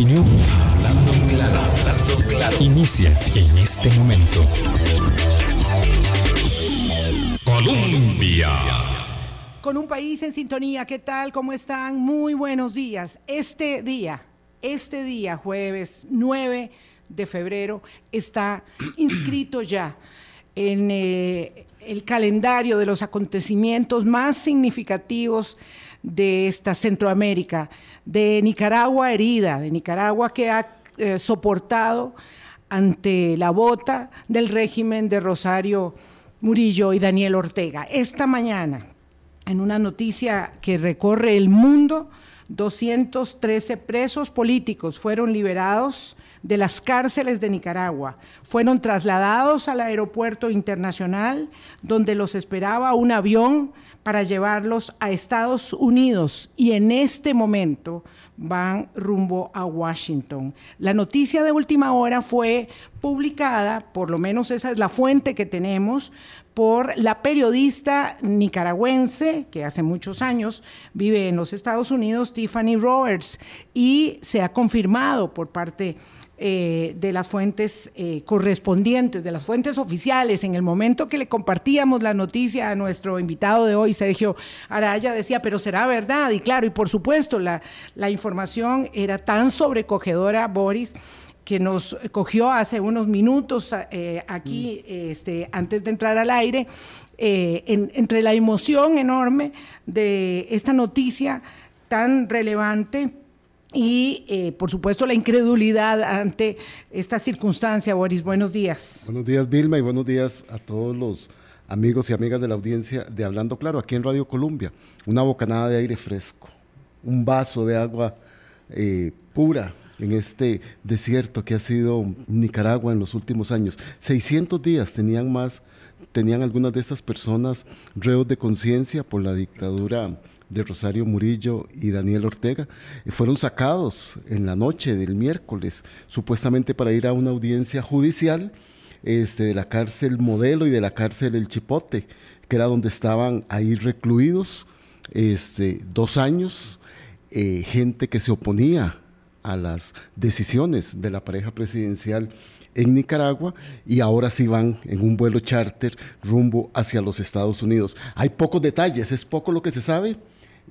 opinión. Hablando claro, hablando claro. Inicia en este momento. Colombia. Con un país en sintonía, ¿qué tal? ¿Cómo están? Muy buenos días. Este día, este día, jueves 9 de febrero, está inscrito ya en eh, el calendario de los acontecimientos más significativos de esta Centroamérica, de Nicaragua herida, de Nicaragua que ha eh, soportado ante la bota del régimen de Rosario Murillo y Daniel Ortega. Esta mañana, en una noticia que recorre el mundo, 213 presos políticos fueron liberados de las cárceles de Nicaragua. Fueron trasladados al aeropuerto internacional donde los esperaba un avión para llevarlos a Estados Unidos y en este momento van rumbo a Washington. La noticia de última hora fue publicada, por lo menos esa es la fuente que tenemos, por la periodista nicaragüense que hace muchos años vive en los Estados Unidos, Tiffany Roberts, y se ha confirmado por parte eh, de las fuentes eh, correspondientes, de las fuentes oficiales. En el momento que le compartíamos la noticia a nuestro invitado de hoy, Sergio Araya, decía, pero será verdad. Y claro, y por supuesto, la, la información era tan sobrecogedora, Boris, que nos cogió hace unos minutos eh, aquí, este, antes de entrar al aire, entre la emoción enorme de esta noticia tan relevante y, eh, por supuesto, la incredulidad ante esta circunstancia. Boris, buenos días. Buenos días, Vilma, y buenos días a todos los amigos y amigas de la audiencia de Hablando Claro, aquí en Radio Colombia. Una bocanada de aire fresco, un vaso de agua eh, pura en este desierto que ha sido Nicaragua en los últimos años. 600 días tenían más, tenían algunas de estas personas reos de conciencia por la dictadura de Rosario Murillo y Daniel Ortega, eh, fueron sacados en la noche del miércoles, supuestamente para ir a una audiencia judicial este, de la cárcel Modelo y de la cárcel El Chipote, que era donde estaban ahí recluidos este, dos años, eh, gente que se oponía a las decisiones de la pareja presidencial en Nicaragua y ahora sí van en un vuelo charter rumbo hacia los Estados Unidos. Hay pocos detalles, es poco lo que se sabe,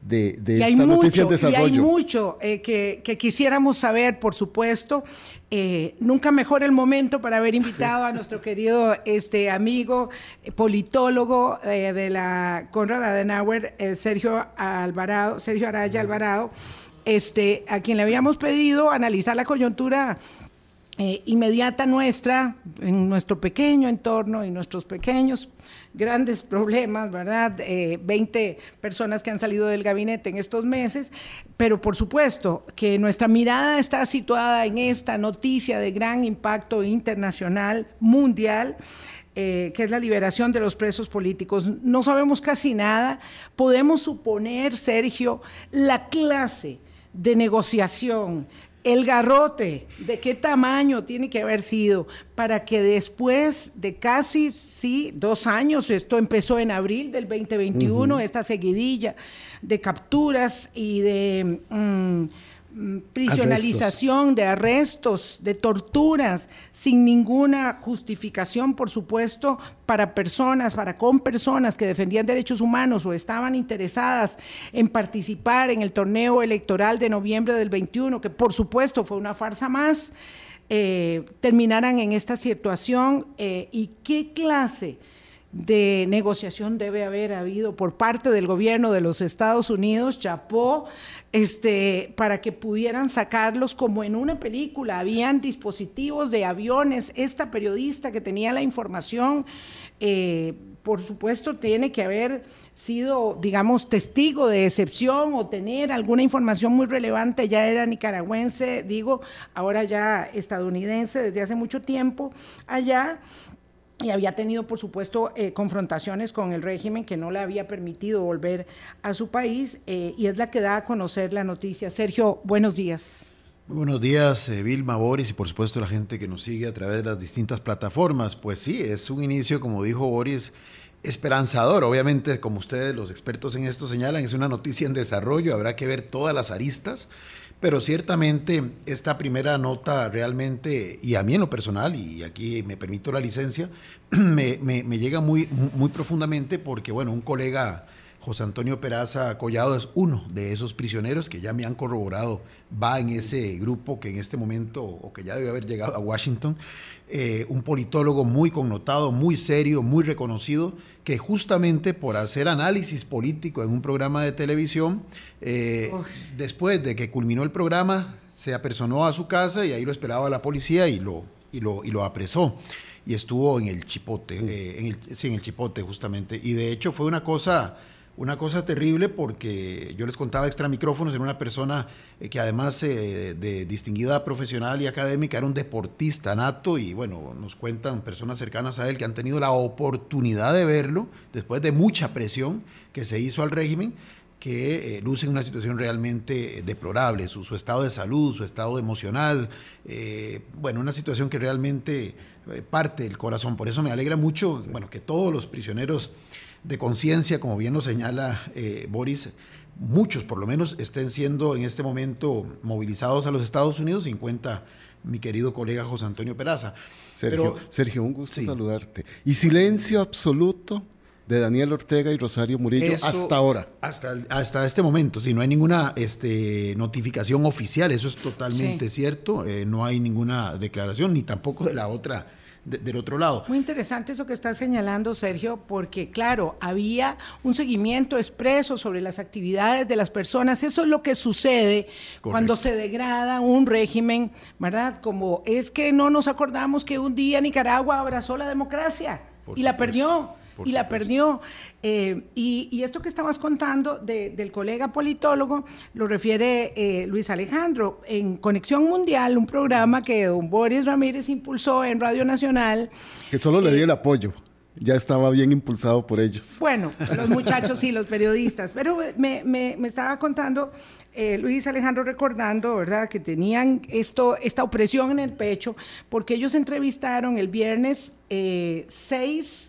de, de esta noticia en desarrollo. Y hay mucho eh, que, que, quisiéramos saber, por supuesto. Eh, nunca mejor el momento para haber invitado a nuestro querido este, amigo, eh, politólogo de la Conrad Adenauer, Sergio Alvarado, Sergio Araya Alvarado, este, a quien le habíamos pedido analizar la coyuntura inmediata nuestra, en nuestro pequeño entorno y nuestros pequeños grandes problemas, ¿verdad? 20 eh, personas que han salido del gabinete en estos meses, pero por supuesto que nuestra mirada está situada en esta noticia de gran impacto internacional, mundial. Eh, que es la liberación de los presos políticos. No sabemos casi nada. Podemos suponer, Sergio, la clase de negociación, el garrote, de qué tamaño tiene que haber sido para que después de casi, sí, dos años, esto empezó en abril del 2021, esta seguidilla de capturas y de... Mm, Mm, prisionalización, de arrestos, de torturas, sin ninguna justificación, por supuesto, para personas, para con personas que defendían derechos humanos o estaban interesadas en participar en el torneo electoral de noviembre del 21, que por supuesto fue una farsa más, eh, terminaran en esta situación eh, y qué clase de negociación debe haber habido por parte del gobierno de los Estados Unidos, Chapó, este, para que pudieran sacarlos como en una película. Habían dispositivos de aviones. Esta periodista que tenía la información, eh, por supuesto, tiene que haber sido, digamos, testigo de excepción o tener alguna información muy relevante. Ya era nicaragüense, digo, ahora ya estadounidense desde hace mucho tiempo allá y había tenido, por supuesto, eh, confrontaciones con el régimen que no le había permitido volver a su país eh, y es la que da a conocer la noticia. Sergio, buenos días. Muy buenos días, eh, Vilma, Boris y por supuesto la gente que nos sigue a través de las distintas plataformas. Pues sí, es un inicio, como dijo Boris, esperanzador. Obviamente, como ustedes, los expertos en esto señalan, es una noticia en desarrollo, habrá que ver todas las aristas Pero ciertamente esta primera nota realmente, y a mí en lo personal, y aquí me permito la licencia, me, me llega muy, muy profundamente porque, bueno, un colega José Antonio Peraza Collado es uno de esos prisioneros que ya me han corroborado, va en ese grupo que en este momento, o que ya debe haber llegado a Washington, eh, un politólogo muy connotado, muy serio, muy reconocido, que justamente por hacer análisis político en un programa de televisión, eh, después de que culminó el programa, se apersonó a su casa y ahí lo esperaba la policía y lo, y lo, y lo apresó. Y estuvo en el chipote, eh, en el, sí, en el chipote justamente. Y de hecho fue una cosa una cosa terrible porque yo les contaba extra micrófonos, era una persona eh, que además eh, de distinguida profesional y académica era un deportista nato y bueno, nos cuentan personas cercanas a él que han tenido la oportunidad de verlo después de mucha presión que se hizo al régimen que eh, luce en una situación realmente deplorable, su, estado de salud, su estado emocional, bueno, una situación que realmente parte del corazón. Por eso me alegra mucho, bueno, que todos los prisioneros de conciencia, como bien lo señala eh, Boris, muchos por lo menos estén siendo en este momento movilizados a los Estados Unidos, sin cuenta mi querido colega José Antonio Peraza. Sergio, Sergio un gusto saludarte. Y silencio absoluto de Daniel Ortega y Rosario Murillo hasta ahora. Hasta, hasta este momento, si no hay ninguna este, notificación oficial, eso es totalmente cierto, eh, no hay ninguna declaración, ni tampoco de la otra del otro lado. Muy interesante eso que está señalando, Sergio, porque claro, había un seguimiento expreso sobre las actividades de las personas. Eso es lo que sucede cuando se degrada un régimen, ¿verdad? Como es que no nos acordamos que un día Nicaragua abrazó la democracia y la perdió y la perdió. Eh, y, esto que estabas contando del colega politólogo lo refiere eh, Luis Alejandro en Conexión Mundial, un programa que don Boris Ramírez impulsó en Radio Nacional. Que solo le di el apoyo ya estaba bien impulsado por ellos. Bueno, los muchachos y los periodistas, pero me, me, estaba contando eh, Luis Alejandro recordando, ¿verdad?, que tenían esto, esta opresión en el pecho, porque ellos entrevistaron el viernes 6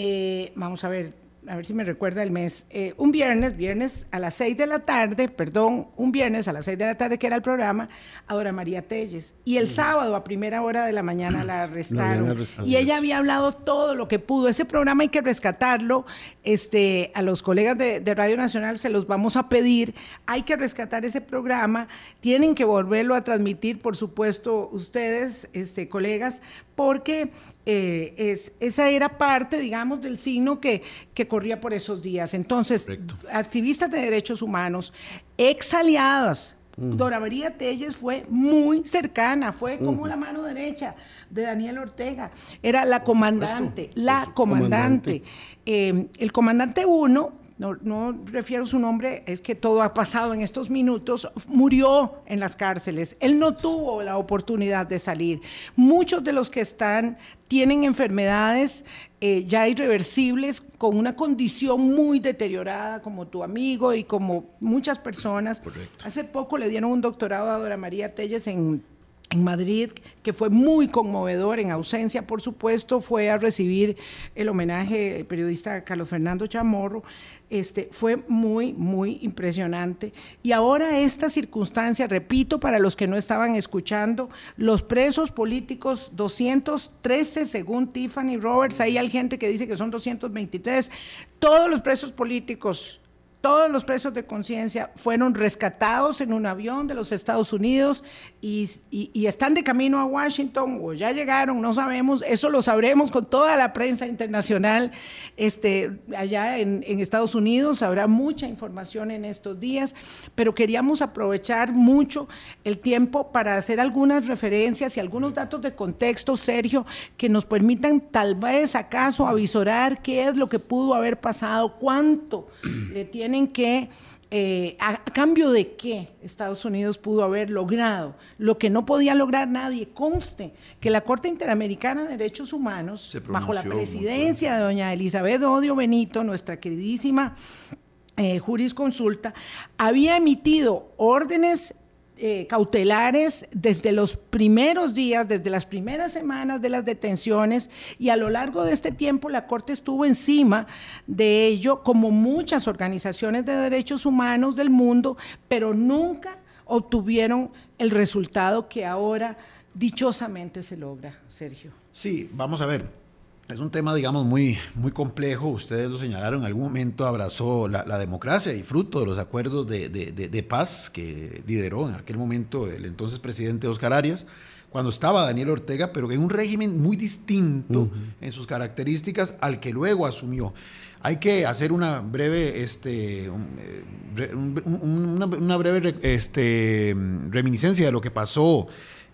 eh, vamos a ver, a ver si me recuerda el mes, eh, un viernes, viernes a las 6 de la tarde, perdón, un viernes a las 6 de la tarde que era el programa, a Dora María Telles. Y el sábado a primera hora de la mañana la arrestaron. y ella había hablado todo lo que pudo. Ese programa hay que rescatarlo. Este, a los colegas de, de Radio Nacional se los vamos a pedir. Hay que rescatar ese programa. Tienen que volverlo a transmitir, por supuesto, ustedes, este, colegas, porque eh, es, esa era parte, digamos, del signo que, que corría por esos días. Entonces, activistas de derechos humanos, ex aliados, mm. Dora María Telles fue muy cercana, fue como la mano derecha de Daniel Ortega. Era la comandante, la comandante. Eh, el comandante uno no, no refiero su nombre, es que todo ha pasado en estos minutos, murió en las cárceles. Él no tuvo la oportunidad de salir. Muchos de los que están tienen enfermedades eh, ya irreversibles con una condición muy deteriorada, como tu amigo y como muchas personas. Hace poco le dieron un doctorado a Dora María Telles en en Madrid, que fue muy conmovedor, en ausencia, por supuesto, fue a recibir el homenaje del periodista Carlos Fernando Chamorro. Este, fue muy, muy impresionante. Y ahora esta circunstancia, repito, para los que no estaban escuchando, los presos políticos, 213 según Tiffany Roberts, ahí hay gente que dice que son 223, todos los presos políticos todos los presos de conciencia fueron rescatados en un avión de los Estados Unidos y, están de camino a Washington o ya llegaron, no sabemos, eso lo sabremos con toda la prensa internacional este, allá en, en Estados Unidos, habrá mucha información en estos días, pero queríamos aprovechar mucho el tiempo para hacer algunas referencias y algunos datos de contexto, Sergio, que nos permitan tal vez acaso avisorar qué es lo que pudo haber pasado, cuánto le tiene tienen que, eh, a, cambio de qué Estados Unidos pudo haber logrado lo que no podía lograr nadie. Conste que la Corte Interamericana de Derechos Humanos, bajo la presidencia de doña Elizabeth Odio Benito, nuestra queridísima eh, jurisconsulta, había emitido órdenes eh, cautelares desde los primeros días, desde las primeras semanas de las detenciones y a lo largo de este tiempo la Corte estuvo encima de ello, como muchas organizaciones de derechos humanos del mundo, pero nunca obtuvieron el resultado que ahora dichosamente se logra, Sergio. Sí, vamos a ver. Es un tema, digamos, muy, muy complejo. Ustedes lo señalaron, en algún momento abrazó la, democracia y fruto de los acuerdos de, paz que lideró en aquel momento el entonces presidente Oscar Arias, cuando estaba Daniel Ortega, pero en un régimen muy distinto en sus características al que luego asumió. Hay que hacer una breve, este, eh, una, breve este, reminiscencia de lo que pasó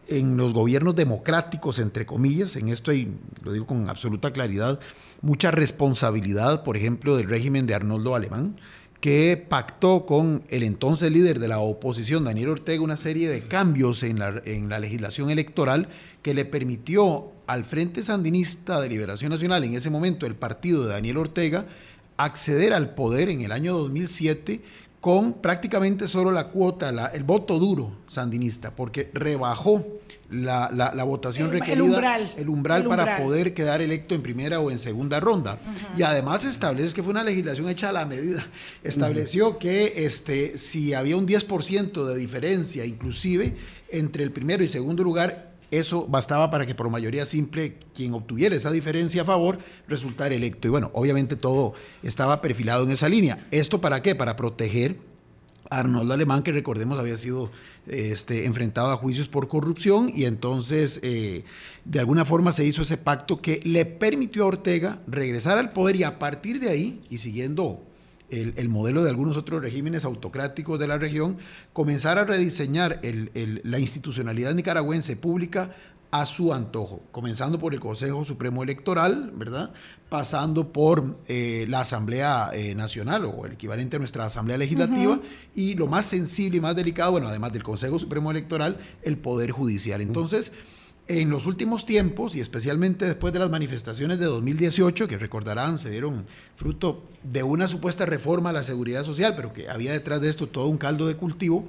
en los gobiernos democráticos, entre comillas, en esto hay, lo digo con absoluta claridad, mucha responsabilidad, por ejemplo, del régimen de Arnoldo Alemán, que pactó con el entonces líder de la oposición, Daniel Ortega, una serie de cambios en la, en la legislación electoral que le permitió al Frente Sandinista de Liberación Nacional, en ese momento el partido de Daniel Ortega, acceder al poder en el año 2007 con prácticamente solo la cuota, el voto duro sandinista, porque rebajó la, votación requerida, el umbral, para poder quedar electo en primera o en segunda ronda. Y además estableció que fue una legislación hecha a la medida. Estableció que este, si había un 10% de diferencia, inclusive, entre el primero y segundo lugar, eso bastaba para que por mayoría simple quien obtuviera esa diferencia a favor resultara electo. Y bueno, obviamente todo estaba perfilado en esa línea. ¿Esto para qué? Para proteger a Arnoldo Alemán, que recordemos había sido este, enfrentado a juicios por corrupción y entonces eh, de alguna forma se hizo ese pacto que le permitió a Ortega regresar al poder y a partir de ahí, y siguiendo el, modelo de algunos otros regímenes autocráticos de la región, comenzar a rediseñar la institucionalidad nicaragüense pública a su antojo, comenzando por el Consejo Supremo Electoral, ¿verdad? Pasando por eh, la Asamblea eh, Nacional o el equivalente a nuestra Asamblea Legislativa y lo más sensible y más delicado, bueno, además del Consejo Supremo Electoral, el Poder Judicial. Entonces, en los últimos tiempos, y especialmente después de las manifestaciones de 2018, que recordarán, se dieron fruto de una supuesta reforma a la seguridad social, pero que había detrás de esto todo un caldo de cultivo,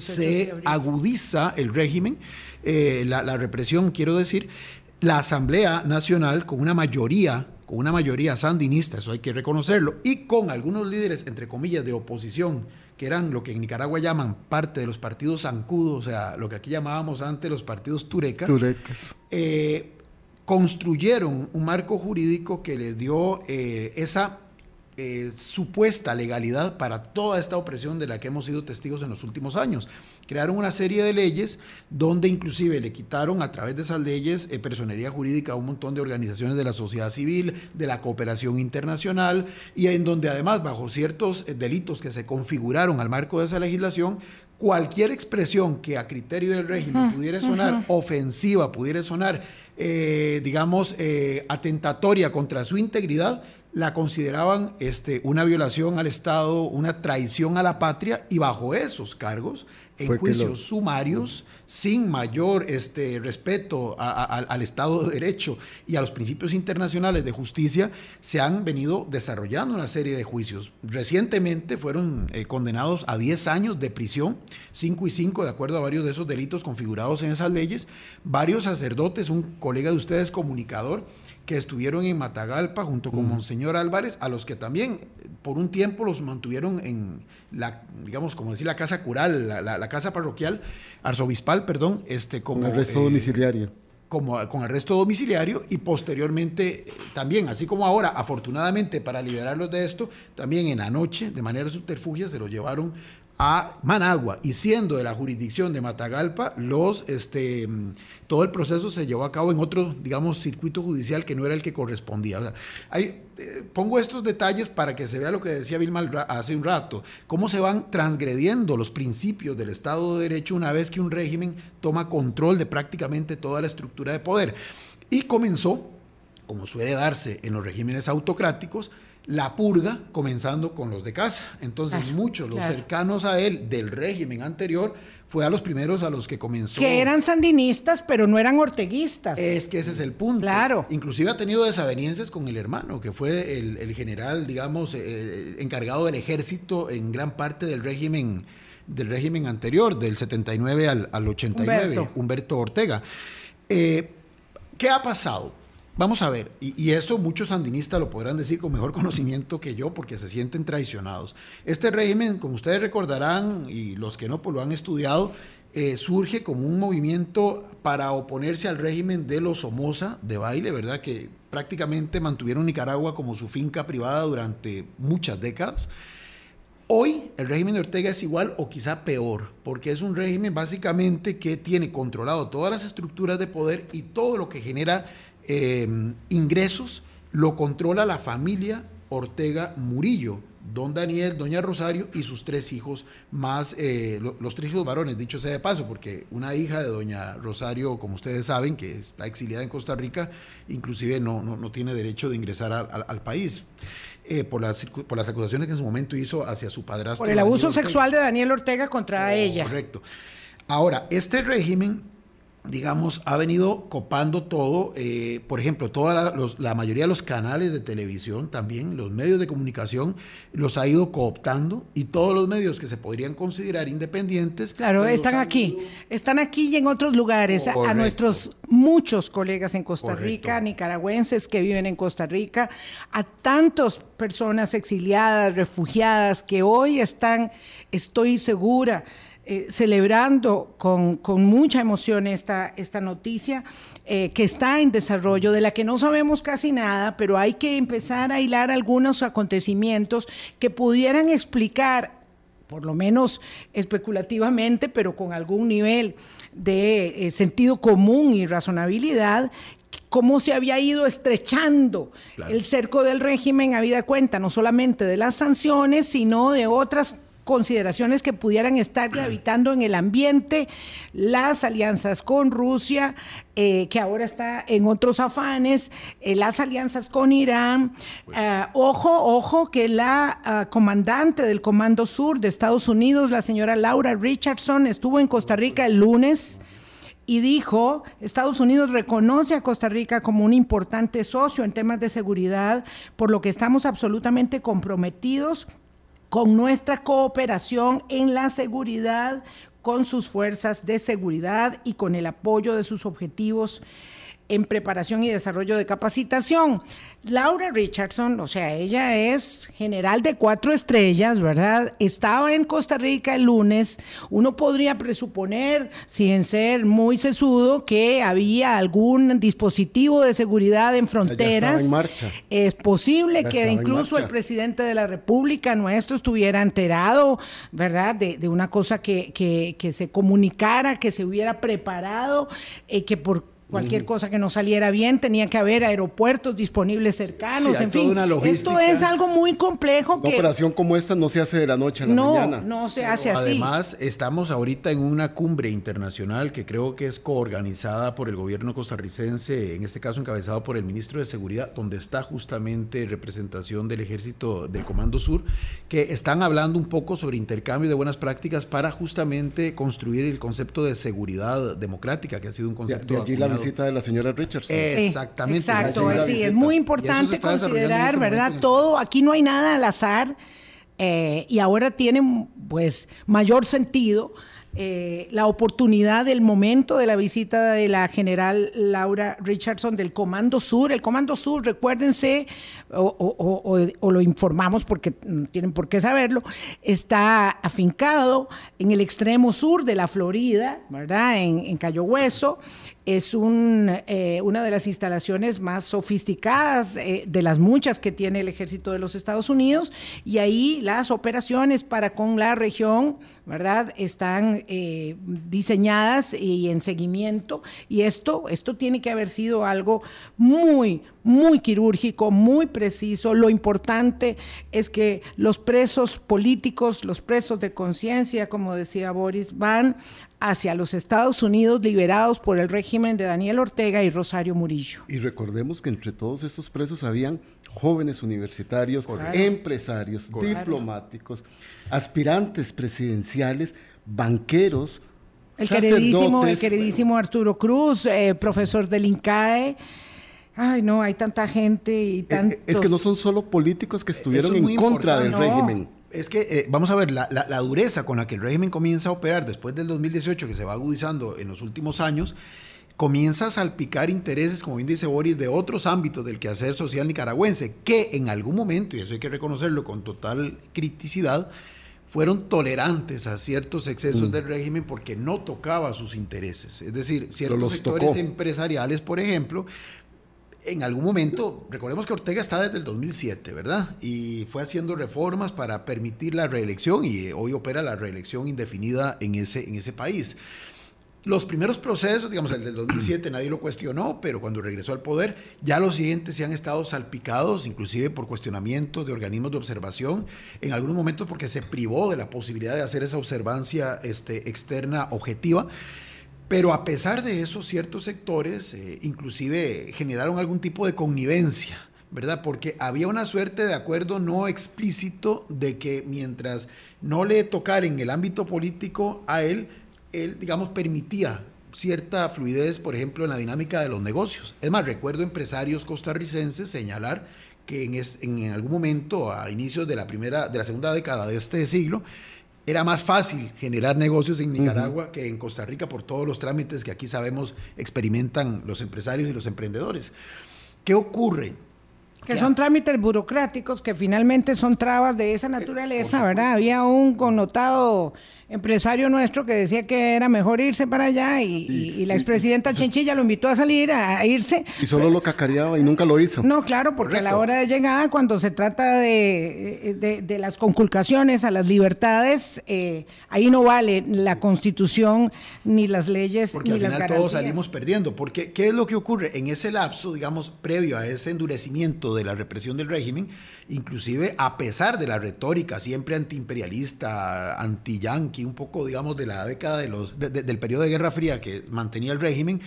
se agudiza el régimen, eh, la, la represión, quiero decir, la Asamblea Nacional con una mayoría con una mayoría sandinista, eso hay que reconocerlo, y con algunos líderes, entre comillas, de oposición que eran lo que en Nicaragua llaman parte de los partidos zancudos, o sea, lo que aquí llamábamos antes los partidos turecas, eh, construyeron un marco jurídico que les dio eh, esa eh, supuesta legalidad para toda esta opresión de la que hemos sido testigos en los últimos años. Crearon una serie de leyes donde inclusive le quitaron a través de esas leyes eh, personería jurídica a un montón de organizaciones de la sociedad civil, de la cooperación internacional y en donde además bajo ciertos eh, delitos que se configuraron al marco de esa legislación, cualquier expresión que a criterio del régimen pudiera sonar ofensiva, pudiera sonar, digamos, atentatoria contra su integridad, la consideraban este, una violación al Estado, una traición a la patria y bajo esos cargos, en juicios sumarios, sin mayor este, respeto al Estado de Derecho y a los principios internacionales de justicia, se han venido desarrollando una serie de juicios. Recientemente fueron eh, condenados a 10 años de prisión, 5 y 5, de acuerdo a varios de esos delitos configurados en esas leyes, varios sacerdotes, un colega de ustedes comunicador, que estuvieron en Matagalpa junto con Monseñor Álvarez, a los que también por un tiempo los mantuvieron en la, digamos, como decir, la casa cural, la, casa parroquial, arzobispal, perdón, este, como... Con arresto eh, domiciliario. Como con arresto domiciliario y posteriormente eh, también, así como ahora, afortunadamente para liberarlos de esto, también en la noche, de manera subterfugia, se los llevaron a Managua y siendo de la jurisdicción de Matagalpa, los, este, todo el proceso se llevó a cabo en otro, digamos, circuito judicial que no era el que correspondía. eh, pongo estos detalles para que se vea lo que decía Vilma hace un rato, cómo se van transgrediendo los principios del Estado de Derecho una vez que un régimen toma control de prácticamente toda la estructura de poder. Y comenzó, como suele darse en los regímenes autocráticos, la purga, comenzando con los de casa. Entonces, muchos, los cercanos a él del régimen anterior, fue a los primeros a los que comenzó. Que eran sandinistas, pero no eran orteguistas. Es que ese es el punto. Claro. Inclusive ha tenido desavenencias con el hermano, que fue el, general, digamos, eh, encargado del ejército en gran parte del régimen, del régimen anterior, del 79 al, al 89, Humberto, Ortega. Eh, ¿Qué ha pasado? Vamos a ver, y, eso muchos sandinistas lo podrán decir con mejor conocimiento que yo porque se sienten traicionados. Este régimen, como ustedes recordarán, y los que no pues lo han estudiado, eh, surge como un movimiento para oponerse al régimen de los Somoza de baile, ¿verdad? Que prácticamente mantuvieron Nicaragua como su finca privada durante muchas décadas. Hoy el régimen de Ortega es igual o quizá peor, porque es un régimen básicamente que tiene controlado todas las estructuras de poder y todo lo que genera eh, ingresos lo controla la familia Ortega Murillo, don Daniel, doña Rosario y sus tres hijos, más eh, los tres hijos varones, dicho sea de paso, porque una hija de doña Rosario, como ustedes saben, que está exiliada en Costa Rica, inclusive no, no, tiene derecho de ingresar al país. Eh, por, las, por las acusaciones que en su momento hizo hacia su padrastro. Por el abuso sexual de Daniel Ortega contra ella. Correcto. Ahora, este régimen digamos, ha venido copando todo, eh, por ejemplo, toda la, mayoría de los canales de televisión también, los medios de comunicación, los ha ido cooptando y todos los medios que se podrían considerar independientes. Claro, pues, están aquí, están aquí y en otros lugares, a, nuestros muchos colegas en Costa Rica, nicaragüenses que viven en Costa Rica, a tantas personas exiliadas, refugiadas que hoy están, estoy segura, eh, celebrando con, mucha emoción esta, esta noticia eh, que está en desarrollo, de la que no sabemos casi nada, pero hay que empezar a hilar algunos acontecimientos que pudieran explicar por lo menos especulativamente, pero con algún nivel de eh, sentido común y razonabilidad, cómo se había ido estrechando el cerco del régimen, habida cuenta no solamente de las sanciones, sino de otras consideraciones que pudieran estar gravitando en el ambiente, las alianzas con Rusia, eh, que ahora está en otros afanes, eh, las alianzas con Irán. Pues eh, ojo, ojo, que la ah, comandante del Comando Sur de Estados Unidos, la señora Laura Richardson, estuvo en Costa Rica el lunes y dijo, Estados Unidos reconoce a Costa Rica como un importante socio en temas de seguridad, por lo que estamos absolutamente comprometidos con nuestra cooperación en la seguridad, con sus fuerzas de seguridad y con el apoyo de sus objetivos en preparación y desarrollo de capacitación. Laura Richardson, o sea, ella es general de cuatro estrellas, ¿verdad? Estaba en Costa Rica el lunes. Uno podría presuponer, sin ser muy sesudo, que había algún dispositivo de seguridad en fronteras. En marcha. Es posible que incluso el presidente de la República nuestro estuviera enterado, ¿verdad? De, una cosa que, que, se comunicara, que se hubiera preparado, eh, que por Cualquier cosa que no saliera bien, tenía que haber aeropuertos disponibles cercanos, en fin. Esto es algo muy complejo. Una operación como esta no se hace de la noche a la mañana. No, no se hace así. Además, estamos ahorita en una cumbre internacional que creo que es coorganizada por el gobierno costarricense, en este caso encabezado por el ministro de Seguridad, donde está justamente representación del ejército del Comando Sur, que están hablando un poco sobre intercambio de buenas prácticas para justamente construir el concepto de seguridad democrática, que ha sido un concepto visita de la señora Richardson. Exactamente. Exacto, sí, es muy importante considerar, ¿verdad? Todo, aquí no hay nada al azar eh, y ahora tiene pues mayor sentido eh, la oportunidad del momento de la visita de la general Laura Richardson del Comando Sur. El Comando Sur, recuérdense, o, lo informamos porque no tienen por qué saberlo, está afincado en el extremo sur de la Florida, ¿verdad? En, en Cayo Hueso es un, eh, una de las instalaciones más sofisticadas eh, de las muchas que tiene el ejército de los Estados Unidos y ahí las operaciones para con la región, ¿verdad? Están eh, diseñadas y en seguimiento y esto, esto tiene que haber sido algo muy, muy quirúrgico, muy preciso. Lo importante es que los presos políticos, los presos de conciencia, como decía Boris, van hacia los Estados Unidos liberados por el régimen de Daniel Ortega y Rosario Murillo. Y recordemos que entre todos estos presos habían jóvenes universitarios, empresarios, diplomáticos, aspirantes presidenciales, banqueros, el queridísimo, el queridísimo Arturo Cruz, eh, profesor del INCAE. Ay, no, hay tanta gente y eh, tantos... Es que no son solo políticos que estuvieron en contra del régimen es que, eh, vamos a ver, la, dureza con la que el régimen comienza a operar después del 2018, que se va agudizando en los últimos años, comienza a salpicar intereses, como bien dice Boris, de otros ámbitos del quehacer social nicaragüense, que en algún momento, y eso hay que reconocerlo con total criticidad, fueron tolerantes a ciertos excesos del régimen porque no tocaba sus intereses. Es decir, ciertos sectores empresariales, por ejemplo, en algún momento, recordemos que Ortega está desde el 2007, ¿verdad? Y fue haciendo reformas para permitir la reelección y eh, hoy opera la reelección indefinida en ese, en ese país. Los primeros procesos, digamos, el del 2007 nadie lo cuestionó, pero cuando regresó al poder, ya los siguientes se han estado salpicados, inclusive por cuestionamientos de organismos de observación, en algunos momentos porque se privó de la posibilidad de hacer esa observancia este, externa objetiva. Pero a pesar de eso, ciertos sectores eh, inclusive generaron algún tipo de connivencia, ¿verdad? Porque había una suerte de acuerdo no explícito de que mientras no le tocara en el ámbito político a él, él, digamos, permitía cierta fluidez, por ejemplo, en la dinámica de los negocios. Es más, recuerdo empresarios costarricenses señalar que en, en algún momento, a inicios de la primera, de la segunda década de este siglo, era más fácil generar negocios en Nicaragua que en Costa Rica por todos los trámites que aquí sabemos experimentan los empresarios y los emprendedores. ¿Qué ocurre? Que son trámites burocráticos que finalmente son trabas de esa naturaleza, ¿verdad? Había un connotado empresario nuestro que decía que era mejor irse para allá y, la expresidenta Chinchilla lo invitó a salir, a, irse. Y solo lo cacareaba y nunca lo hizo. No, claro, porque a la hora de llegada, cuando se trata de, de, las conculcaciones a las libertades, eh, ahí no vale la constitución ni las leyes porque ni al final todos salimos perdiendo. Porque, ¿qué es lo que ocurre? En ese lapso, digamos, previo a ese endurecimiento de la represión del régimen, inclusive a pesar de la retórica siempre antiimperialista, anti-yanqui, un poco, digamos, de la década de los, del periodo de Guerra Fría que mantenía el régimen,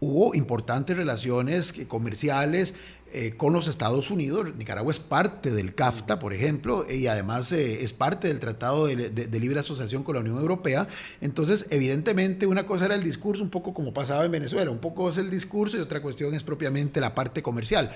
hubo importantes relaciones comerciales eh, con los Estados Unidos. Nicaragua es parte del CAFTA, por ejemplo, y además eh, es parte del Tratado de, de, Libre Asociación con la Unión Europea. Entonces, evidentemente, una cosa era el discurso, un poco como pasaba en Venezuela, un poco es el discurso y otra cuestión es propiamente la parte comercial.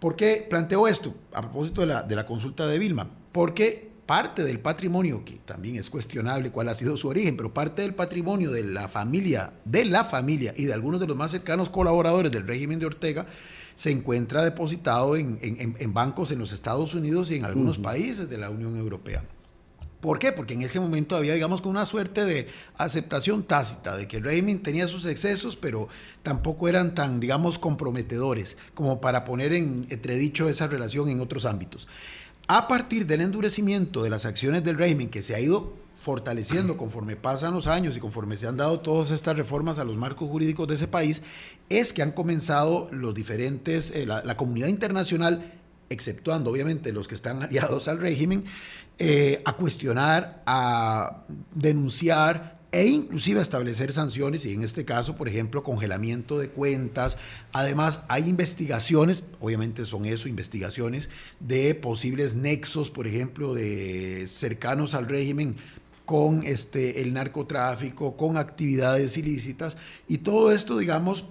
¿Por qué planteo esto? A propósito de la, de la consulta de Vilma. Porque parte del patrimonio, que también es cuestionable cuál ha sido su origen, pero parte del patrimonio de la familia, de la familia y de algunos de los más cercanos colaboradores del régimen de Ortega, se encuentra depositado en, bancos en los Estados Unidos y en algunos países de la Unión Europea. ¿Por qué? Porque en ese momento había, digamos, con una suerte de aceptación tácita de que el régimen tenía sus excesos, pero tampoco eran tan, digamos, comprometedores como para poner en entredicho esa relación en otros ámbitos. A partir del endurecimiento de las acciones del régimen que se ha ido fortaleciendo conforme pasan los años y conforme se han dado todas estas reformas a los marcos jurídicos de ese país, es que han comenzado los diferentes, eh, la comunidad internacional exceptuando obviamente los que están aliados al régimen, eh, a cuestionar, a denunciar e inclusive establecer sanciones y en este caso, por ejemplo, congelamiento de cuentas. Además, hay investigaciones, obviamente son eso, investigaciones de posibles nexos, por ejemplo, de cercanos al régimen con este, el narcotráfico, con actividades ilícitas. Y todo esto, digamos,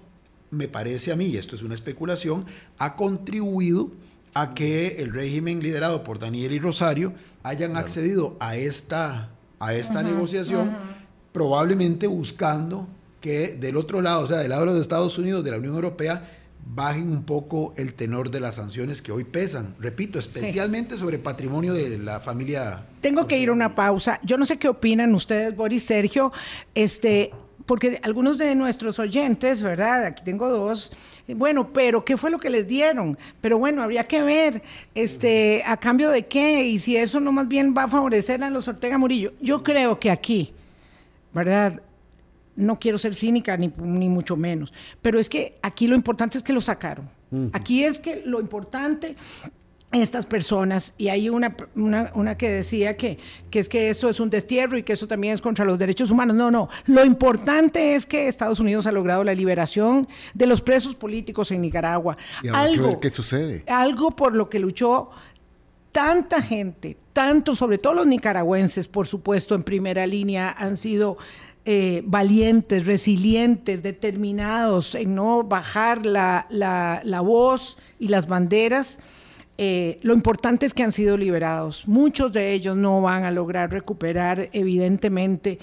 me parece a mí, y esto es una especulación, ha contribuido a que el régimen liderado por Daniel y Rosario hayan accedido a esta, a esta negociación, probablemente buscando que del otro lado, o sea, del lado de los Estados Unidos, de la Unión Europea, bajen un poco el tenor de las sanciones que hoy pesan, repito, especialmente sobre patrimonio de la familia. Tengo que ir a una pausa. Yo no sé qué opinan ustedes, Boris Sergio. Este, porque algunos de nuestros oyentes, ¿verdad? Aquí tengo dos. Bueno, pero ¿qué fue lo que les dieron? Pero bueno, habría que ver, este, a cambio de qué y si eso no más bien va a favorecer a los Ortega Murillo. Yo creo que aquí, ¿verdad? No quiero ser cínica ni, ni mucho menos, pero es que aquí lo importante es que lo sacaron. Aquí es que lo importante estas personas, y hay una, una, que decía que, que, es que eso es un destierro y que eso también es contra los derechos humanos. No, no, lo importante es que Estados Unidos ha logrado la liberación de los presos políticos en Nicaragua. algo, ¿Qué sucede? Algo por lo que luchó tanta gente, tanto, sobre todo los nicaragüenses, por supuesto, en primera línea, han sido eh, valientes, resilientes, determinados en no bajar la, la, la voz y las banderas eh, lo importante es que han sido liberados. Muchos de ellos no van a lograr recuperar, evidentemente,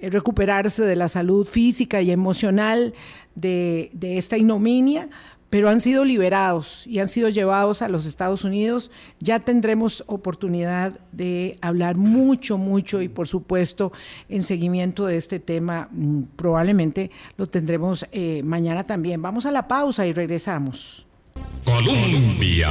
eh, recuperarse de la salud física y emocional de, de esta ignominia, pero han sido liberados y han sido llevados a los Estados Unidos. Ya tendremos oportunidad de hablar mucho, mucho y por supuesto en seguimiento de este tema, mm, probablemente lo tendremos eh, mañana también. Vamos a la pausa y regresamos. Colombia.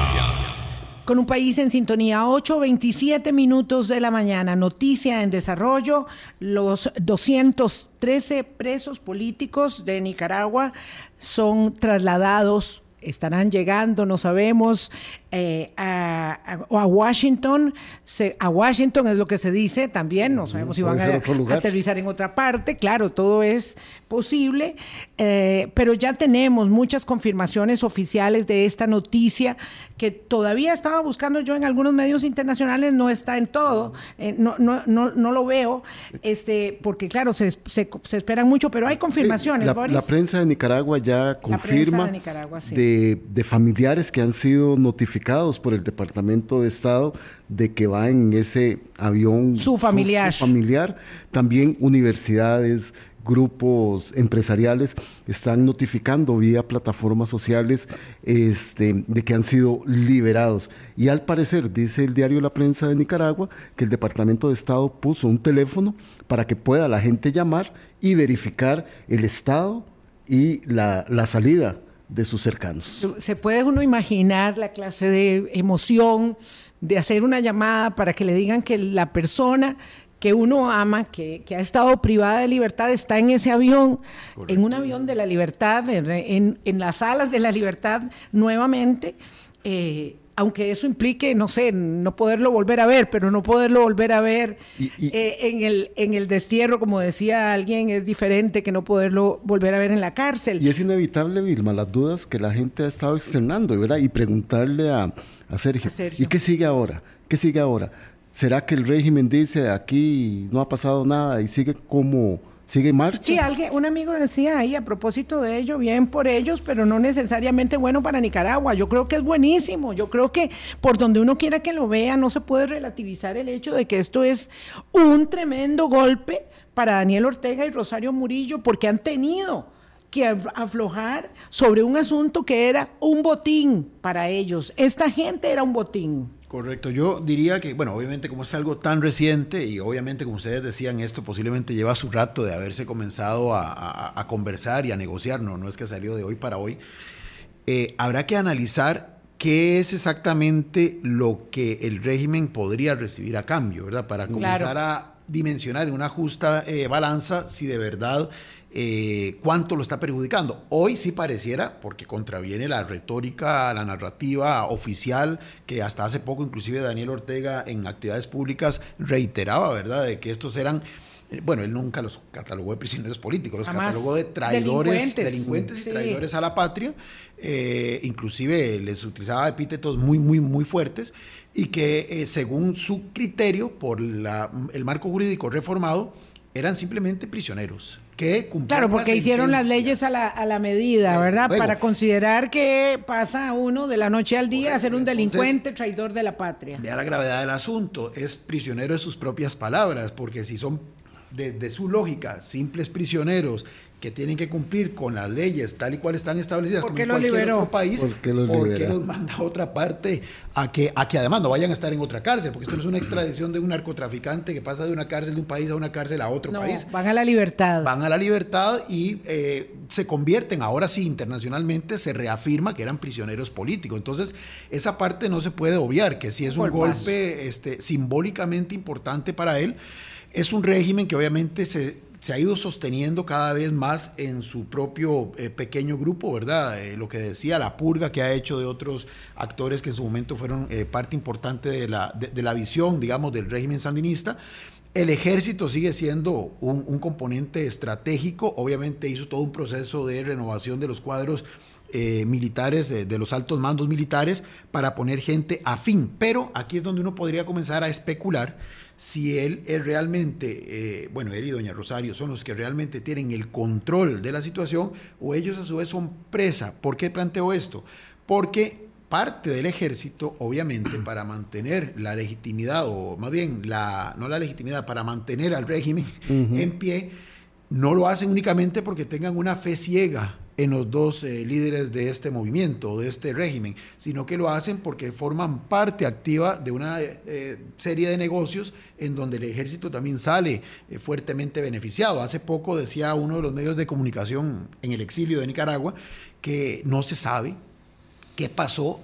Con un país en sintonía, 8.27 minutos de la mañana. Noticia en desarrollo, los 213 presos políticos de Nicaragua son trasladados estarán llegando, no sabemos, eh, a, a, Washington. Se, a Washington es lo que se dice también, no sabemos si van a, aterrizar en otra parte. Claro, todo es posible, eh, pero ya tenemos muchas confirmaciones oficiales de esta noticia que todavía estaba buscando yo en algunos medios internacionales, no está en todo, eh, no, no, no, no, lo veo, este, porque claro, se, se, se esperan mucho, pero hay confirmaciones. La, Boris. la prensa de Nicaragua ya confirma de, Nicaragua, sí. de, de familiares que han sido notificados por el Departamento de Estado de que va en ese avión su familiar. Su, su familiar. También universidades, grupos empresariales están notificando vía plataformas sociales este, de que han sido liberados. Y al parecer, dice el diario La Prensa de Nicaragua, que el Departamento de Estado puso un teléfono para que pueda la gente llamar y verificar el estado y la, la salida de sus cercanos. Se puede uno imaginar la clase de emoción de hacer una llamada para que le digan que la persona que uno ama, que, que, ha estado privada de libertad, está en ese avión, Correcto. en un avión de la libertad, en, en, las alas de la libertad nuevamente. Eh, aunque eso implique, no sé, no poderlo volver a ver, pero no poderlo volver a ver y, y, eh, en, el, en el destierro, como decía alguien, es diferente que no poderlo volver a ver en la cárcel. Y es inevitable, Vilma, las dudas que la gente ha estado externando, ¿verdad? Y preguntarle a, a, Sergio, A Sergio. ¿y qué sigue ahora? ¿Qué sigue ahora? ¿Será que el régimen dice aquí no ha pasado nada y sigue como sigue en marcha? Sí, alguien, un amigo decía ahí a propósito de ello, bien por ellos, pero no necesariamente bueno para Nicaragua. Yo creo que es buenísimo. Yo creo que por donde uno quiera que lo vea, no se puede relativizar el hecho de que esto es un tremendo golpe para Daniel Ortega y Rosario Murillo, porque han tenido que aflojar sobre un asunto que era un botín para ellos. Esta gente era un botín. Correcto, yo diría que, bueno, obviamente como es algo tan reciente y obviamente como ustedes decían, esto posiblemente lleva su rato de haberse comenzado a, a, a conversar y a negociar, no, no es que salió de hoy para hoy, eh, habrá que analizar qué es exactamente lo que el régimen podría recibir a cambio, ¿verdad? Para comenzar claro. a dimensionar en una justa eh, balanza si de verdad eh, cuánto lo está perjudicando. Hoy sí pareciera, porque contraviene la retórica, la narrativa oficial, que hasta hace poco inclusive Daniel Ortega en actividades públicas reiteraba, ¿verdad?, de que estos eran bueno, él nunca los catalogó de prisioneros políticos, los catalogó de traidores, Delincuentes. delincuentes y Sí. traidores a la patria. Eh, inclusive les utilizaba epítetos muy, muy, muy fuertes y que eh, según su criterio, por la, el marco jurídico reformado, eran simplemente prisioneros. Que cumplían Claro, porque la hicieron las leyes a la, a la medida, ¿verdad? Para considerar que pasa uno de la noche al día a ser un Entonces- delincuente, traidor de la patria. Vea la gravedad del asunto, es prisionero de sus propias palabras, porque si son de, de su lógica simples prisioneros que tienen que cumplir con las leyes tal y cual están establecidas ¿Por como qué en los cualquier liberó? otro país, ¿Por qué los ¿por qué los manda a otra parte a que, a que además no vayan a estar en otra cárcel? Porque esto no es una extradición de un narcotraficante que pasa de una cárcel de un país a una cárcel a otro No, país van a la libertad. van a la libertad y eh, se convierten, ahora sí, internacionalmente se reafirma que eran prisioneros políticos. Entonces, esa parte no se puede obviar, que si es un Golpazo. golpe este, simbólicamente importante para él, es un régimen que obviamente se, se ha ido sosteniendo cada vez más en su propio eh, pequeño grupo, ¿verdad? Eh, lo que decía, la purga que ha hecho de otros actores que en su momento fueron eh, parte importante de la, de, de la visión, digamos, del régimen sandinista. El ejército sigue siendo un, componente estratégico, obviamente hizo todo un proceso de renovación de los cuadros militares, de, de, los altos mandos militares, para poner gente afín. Pero aquí es donde uno podría comenzar a especular si él es realmente, eh, bueno, él y doña Rosario son los que realmente tienen el control de la situación o ellos a su vez son presa. ¿Por qué planteo esto? Porque parte del ejército, obviamente, para mantener la legitimidad, o más bien, la, no la legitimidad, para mantener al régimen en pie, no lo hacen únicamente porque tengan una fe ciega en los dos eh, líderes de este movimiento, de este régimen, sino que lo hacen porque forman parte activa de una eh, serie de negocios en donde el ejército también sale eh, fuertemente beneficiado. Hace poco decía uno de los medios de comunicación en el exilio de Nicaragua que no se sabe qué pasó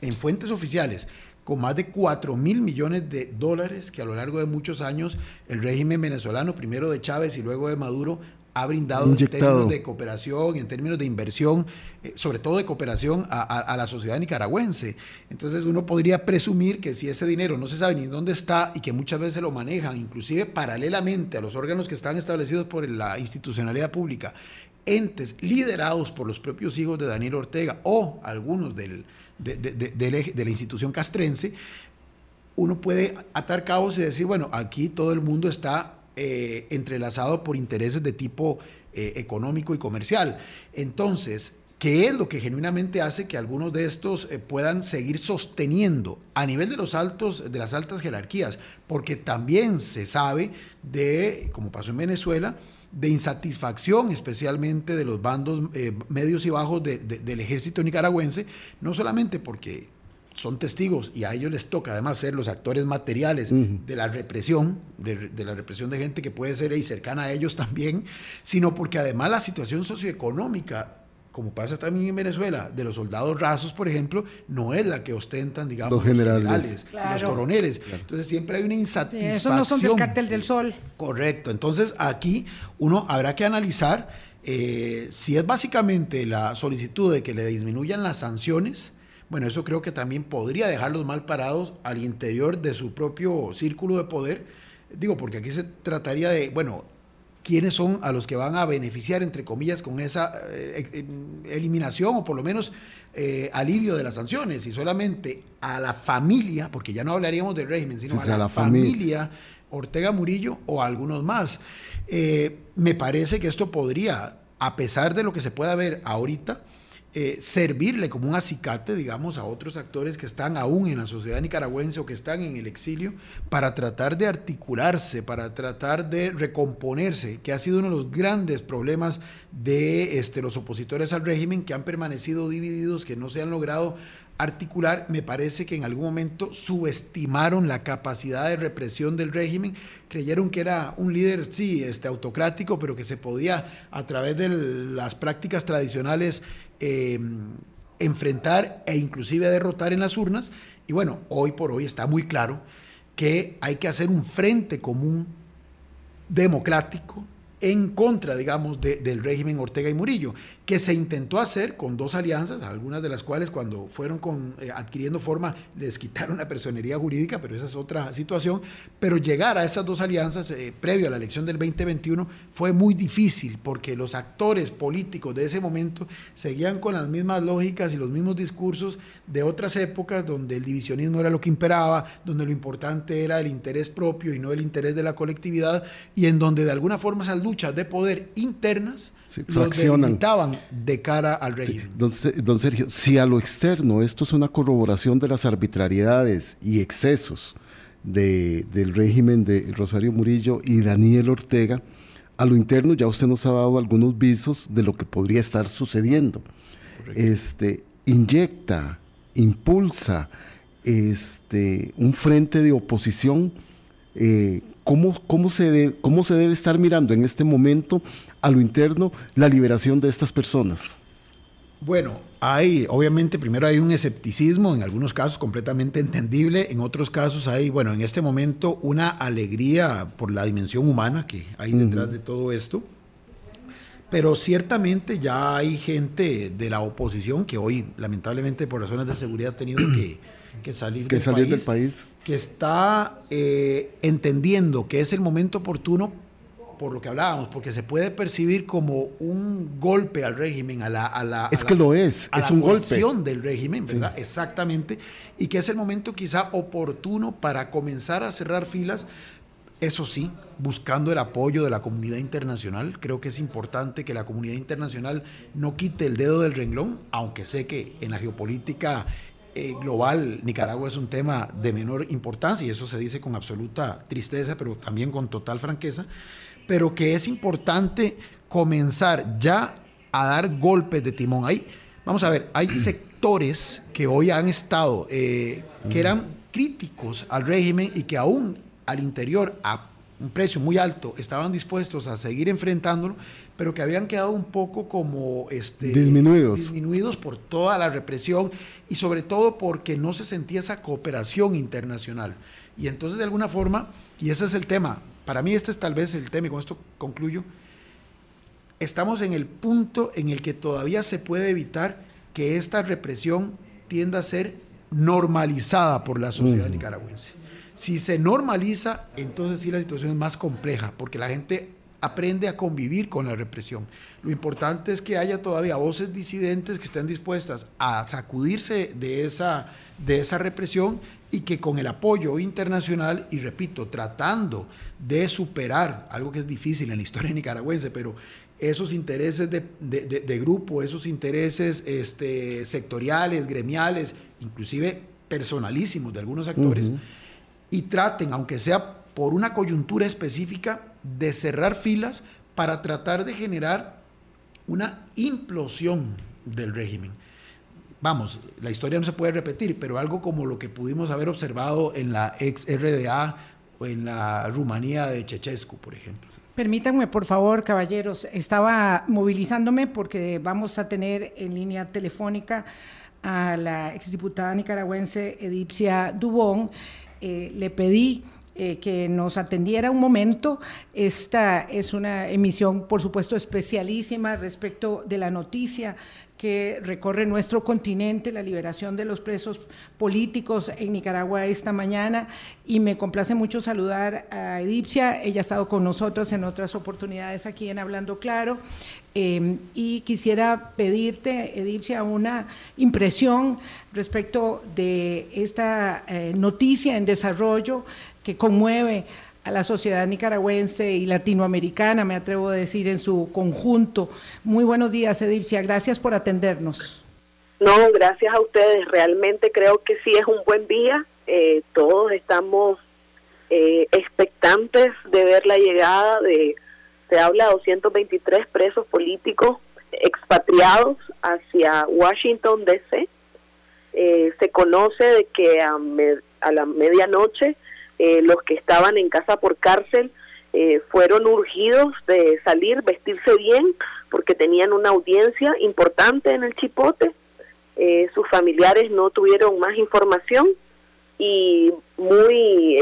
en fuentes oficiales con más de 4 mil millones de dólares que a lo largo de muchos años el régimen venezolano, primero de Chávez y luego de Maduro, ha brindado en términos de cooperación, en términos de inversión, eh, sobre todo de cooperación a, la sociedad nicaragüense. Entonces uno podría presumir que si ese dinero no se sabe ni dónde está y que muchas veces lo manejan, inclusive paralelamente a los órganos que están establecidos por la institucionalidad pública, entes liderados por los propios hijos de Daniel Ortega o algunos del, de, de la institución castrense, uno puede atar cabos y decir, bueno, aquí todo el mundo está eh, entrelazado por intereses de tipo eh, económico y comercial. Entonces, ¿qué es lo que genuinamente hace que algunos de estos eh, puedan seguir sosteniendo a nivel de los altos, de las altas jerarquías? Porque también se sabe de, como pasó en Venezuela, de insatisfacción, especialmente de los bandos medios y bajos del ejército nicaragüense, no solamente porque son testigos y a ellos les toca además ser los actores materiales de la represión, de, la represión de gente que puede ser ahí cercana a ellos también, sino porque además la situación socioeconómica, como pasa también en Venezuela, de los soldados rasos, por ejemplo, no es la que ostentan, digamos, los generales, los coroneles. Entonces siempre hay una insatisfacción. eso no son del cártel del sol. Correcto. Entonces aquí uno habrá que analizar eh, si es básicamente la solicitud de que le disminuyan las sanciones, bueno, eso creo que también podría dejarlos mal parados al interior de su propio círculo de poder. Digo, porque aquí se trataría de, bueno, quiénes son a los que van a beneficiar, entre comillas, con esa eh, eliminación o por lo menos eh, alivio de las sanciones, y solamente a la familia, porque ya no hablaríamos del régimen, sino a, la, familia, Ortega Murillo o a algunos más. Eh, me parece que esto podría, a pesar de lo que se pueda ver ahorita, eh, servirle como un acicate, digamos, a otros actores que están aún en la sociedad nicaragüense o que están en el exilio, para tratar de articularse, para tratar de recomponerse, que ha sido uno de los grandes problemas de este, los opositores al régimen, que han permanecido divididos, que no se han logrado articular, me parece que en algún momento subestimaron la capacidad de represión del régimen, creyeron que era un líder, sí, este, autocrático, pero que se podía a través de las prácticas tradicionales eh, enfrentar e inclusive derrotar en las urnas. Y bueno, hoy por hoy está muy claro que hay que hacer un frente común democrático en contra, digamos, del régimen Ortega y Murillo que se intentó hacer con dos alianzas, algunas de las cuales cuando fueron con, eh, adquiriendo forma les quitaron la personería jurídica, pero esa es otra situación, pero llegar a esas dos alianzas eh, previo a la elección del 2021 fue muy difícil porque los actores políticos de ese momento seguían con las mismas lógicas y los mismos discursos de otras épocas donde el divisionismo era lo que imperaba, donde lo importante era el interés propio y no el interés de la colectividad y en donde de alguna forma esas luchas de poder internas sí, de cara al régimen. don, Sergio, si a lo externo esto es una corroboración de las arbitrariedades y excesos del régimen de Rosario Murillo y Daniel Ortega, a lo interno ya usted nos ha dado algunos visos de lo que podría estar sucediendo. Este, inyecta, impulsa este, un frente de oposición eh, ¿cómo, se ¿cómo se debe estar mirando en este momento a lo interno la liberación de estas personas? Bueno, hay, obviamente, primero hay un escepticismo, en algunos casos completamente entendible, en otros casos hay, bueno, en este momento una alegría por la dimensión humana que hay detrás de todo esto, pero ciertamente ya hay gente de la oposición que hoy, lamentablemente, por razones de seguridad ha tenido que, salir, del, país, del país, que está eh, entendiendo que es el momento oportuno por lo que hablábamos, porque se puede percibir como un golpe al régimen, a la... A la es que lo es, es un golpe. del régimen, ¿verdad? Exactamente. Y que es el momento quizá oportuno para comenzar a cerrar filas, eso sí, buscando el apoyo de la comunidad internacional. Creo que es importante que la comunidad internacional no quite el dedo del renglón, aunque sé que en la geopolítica eh, global, Nicaragua es un tema de menor importancia y eso se dice con absoluta tristeza, pero también con total franqueza, pero que es importante comenzar ya a dar golpes de timón. Ahí, vamos a ver, hay sectores que hoy han estado, eh, que eran críticos al régimen y que aún al interior, a un precio muy alto, estaban dispuestos a seguir enfrentándolo, pero que habían quedado un poco como este, disminuidos. disminuidos por toda la represión y sobre todo porque no se sentía esa cooperación internacional. Y entonces de alguna forma, y ese es el tema, para mí este es tal vez el tema y con esto concluyo, estamos en el punto en el que todavía se puede evitar que esta represión tienda a ser normalizada por la sociedad nicaragüense. Si se normaliza, entonces sí la situación es más compleja, porque la gente aprende a convivir con la represión. Lo importante es que haya todavía voces disidentes que estén dispuestas a sacudirse de esa, de esa represión y que con el apoyo internacional, y repito, tratando de superar algo que es difícil en la historia nicaragüense, pero esos intereses de, de, grupo, esos intereses este, sectoriales, gremiales, inclusive personalísimos de algunos actores, y traten, aunque sea por una coyuntura específica, de cerrar filas para tratar de generar una implosión del régimen. Vamos, la historia no se puede repetir, pero algo como lo que pudimos haber observado en la ex RDA o en la Rumanía de Chechescu, por ejemplo. Permítanme, por favor, caballeros, estaba movilizándome porque vamos a tener en línea telefónica a la exdiputada nicaragüense Edipcia Dubón. Eh, le pedí eh, que nos atendiera un momento. Esta es una emisión, por supuesto, especialísima respecto de la noticia que recorre nuestro continente, la liberación de los presos políticos en Nicaragua esta mañana. Y me complace mucho saludar a Edipcia. Ella ha estado con nosotros en otras oportunidades aquí en Hablando Claro. Eh, y quisiera pedirte, Edipcia, una impresión respecto de esta eh, noticia en desarrollo que conmueve a la sociedad nicaragüense y latinoamericana, me atrevo a decir, en su conjunto. Muy buenos días, Edipcia. Gracias por atendernos. No, gracias a ustedes. Realmente creo que sí es un buen día. Eh, todos estamos eh, expectantes de ver la llegada de, se habla de 223 presos políticos expatriados hacia Washington, D.C. Eh, se conoce de que a, a la medianoche eh, los que estaban en casa por cárcel eh, fueron urgidos de salir, vestirse bien, porque tenían una audiencia importante en el Chipote. Eh, sus familiares no tuvieron más información y muy